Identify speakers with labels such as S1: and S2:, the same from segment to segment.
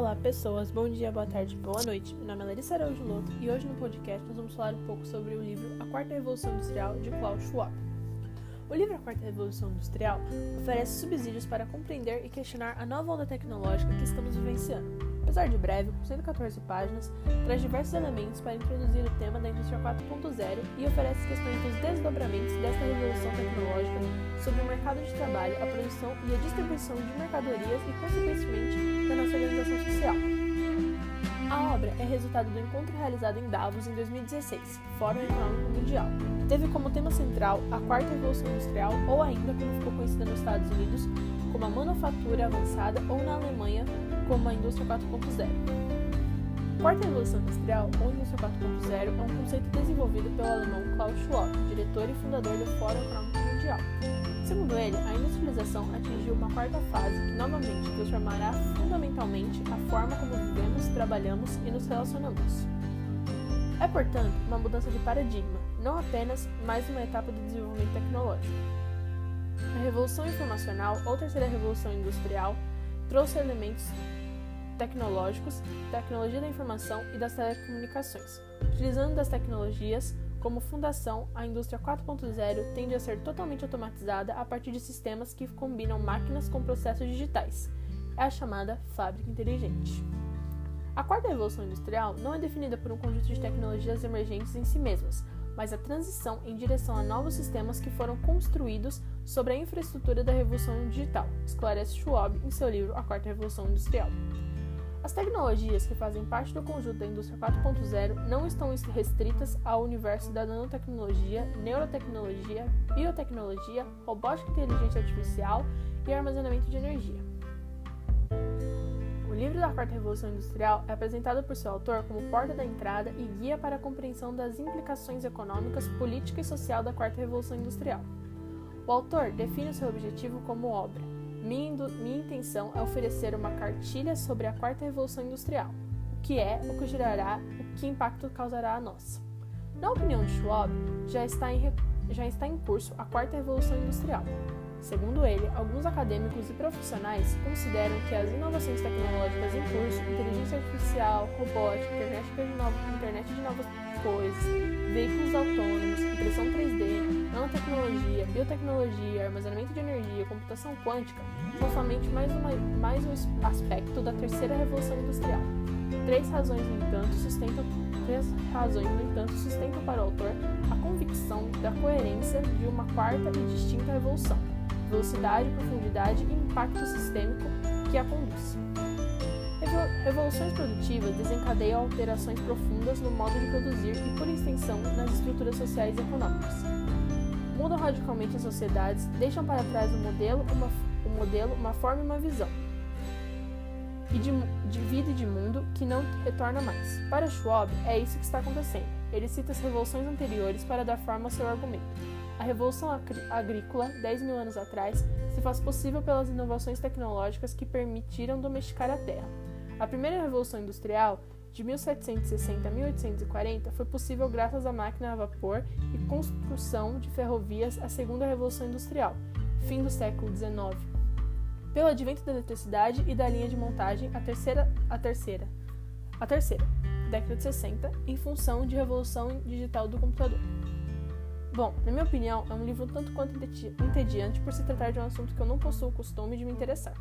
S1: Olá, pessoas. Bom dia, boa tarde, boa noite. Meu nome é Larissa Araújo Loto e hoje no podcast nós vamos falar um pouco sobre o livro A Quarta Revolução Industrial de Klaus Schwab. O livro A Quarta Revolução Industrial oferece subsídios para compreender e questionar a nova onda tecnológica que estamos vivenciando. Apesar de breve, com 114 páginas, traz diversos elementos para introduzir o tema da indústria 4.0 e oferece questões dos desdobramentos desta revolução tecnológica sobre o mercado de trabalho, a produção e a distribuição de mercadorias e, consequentemente, da nossa organização social. A obra é resultado do encontro realizado em Davos em 2016, Fórum Econômico Mundial. Teve como tema central a quarta revolução industrial, ou ainda como ficou conhecida nos Estados Unidos, como a manufatura avançada, ou na Alemanha, como a indústria 4.0. Quarta Revolução Industrial, ou indústria 4.0, é um conceito desenvolvido pelo alemão Klaus Schwab, diretor e fundador do Fórum Econômico Mundial. Segundo ele, a industrialização atingiu uma quarta fase que novamente transformará fundamentalmente a forma como vivemos, trabalhamos e nos relacionamos. É, portanto, uma mudança de paradigma, não apenas mais uma etapa do desenvolvimento tecnológico. A Revolução Informacional, ou Terceira Revolução Industrial, trouxe elementos tecnológicos, tecnologia da informação e das telecomunicações. Utilizando das tecnologias como fundação, a indústria 4.0 tende a ser totalmente automatizada a partir de sistemas que combinam máquinas com processos digitais. É a chamada fábrica inteligente. A quarta revolução industrial não é definida por um conjunto de tecnologias emergentes em si mesmas, mas a transição em direção a novos sistemas que foram construídos sobre a infraestrutura da revolução digital, esclarece Schwab em seu livro A Quarta Revolução Industrial. As tecnologias que fazem parte do conjunto da indústria 4.0 não estão restritas ao universo da nanotecnologia, neurotecnologia, biotecnologia, robótica e inteligência artificial e armazenamento de energia. O livro da Quarta Revolução Industrial é apresentado por seu autor como porta da entrada e guia para a compreensão das implicações econômicas, política e social da Quarta Revolução Industrial. O autor define o seu objetivo como obra minha, intenção é oferecer uma cartilha sobre a quarta revolução industrial, o que é, o que gerará, o que impacto causará a nós. Na opinião de Schwab, já está em, já está em curso a quarta revolução industrial. Segundo ele, alguns acadêmicos e profissionais consideram que as inovações tecnológicas em curso, inteligência artificial, robótica, internet de novas coisas, veículos autônomos, impressão 3D, nanotecnologia, biotecnologia, armazenamento de energia, computação quântica são somente mais, uma, mais um aspecto da terceira revolução industrial. Três razões, no entanto, sustentam três razões, no entanto, sustentam para o autor a convicção da coerência de uma quarta e distinta revolução: velocidade, profundidade e impacto sistêmico que a conduz. Revoluções produtivas desencadeiam alterações profundas no modo de produzir e, por extensão, nas estruturas sociais e econômicas. Mudam radicalmente as sociedades, deixam para trás um modelo, uma, um modelo, uma forma e uma visão e de, de vida e de mundo que não retorna mais. Para Schwab, é isso que está acontecendo. Ele cita as revoluções anteriores para dar forma ao seu argumento. A revolução agrícola, 10 mil anos atrás, se faz possível pelas inovações tecnológicas que permitiram domesticar a terra. A primeira revolução industrial, de 1760 a 1840, foi possível graças à máquina a vapor e construção de ferrovias, a segunda revolução industrial, fim do século XIX. Pelo advento da eletricidade e da linha de montagem, a terceira, a terceira, a terceira, década de 60, em função de revolução digital do computador. Bom, na minha opinião, é um livro tanto quanto entediante por se tratar de um assunto que eu não possuo o costume de me interessar.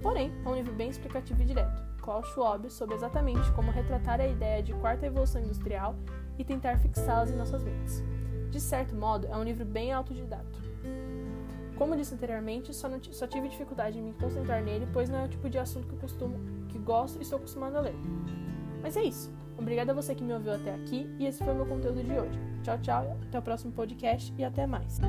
S1: Porém, é um livro bem explicativo e direto. Klaus Schwab sobre exatamente como retratar a ideia de quarta evolução industrial e tentar fixá-las em nossas mentes. De certo modo, é um livro bem autodidata. Como disse anteriormente, só, só, tive dificuldade em me concentrar nele, pois não é o tipo de assunto que costumo, que gosto e estou acostumado a ler. Mas é isso. Obrigada a você que me ouviu até aqui e esse foi o meu conteúdo de hoje. Tchau, tchau, até o próximo podcast e até mais.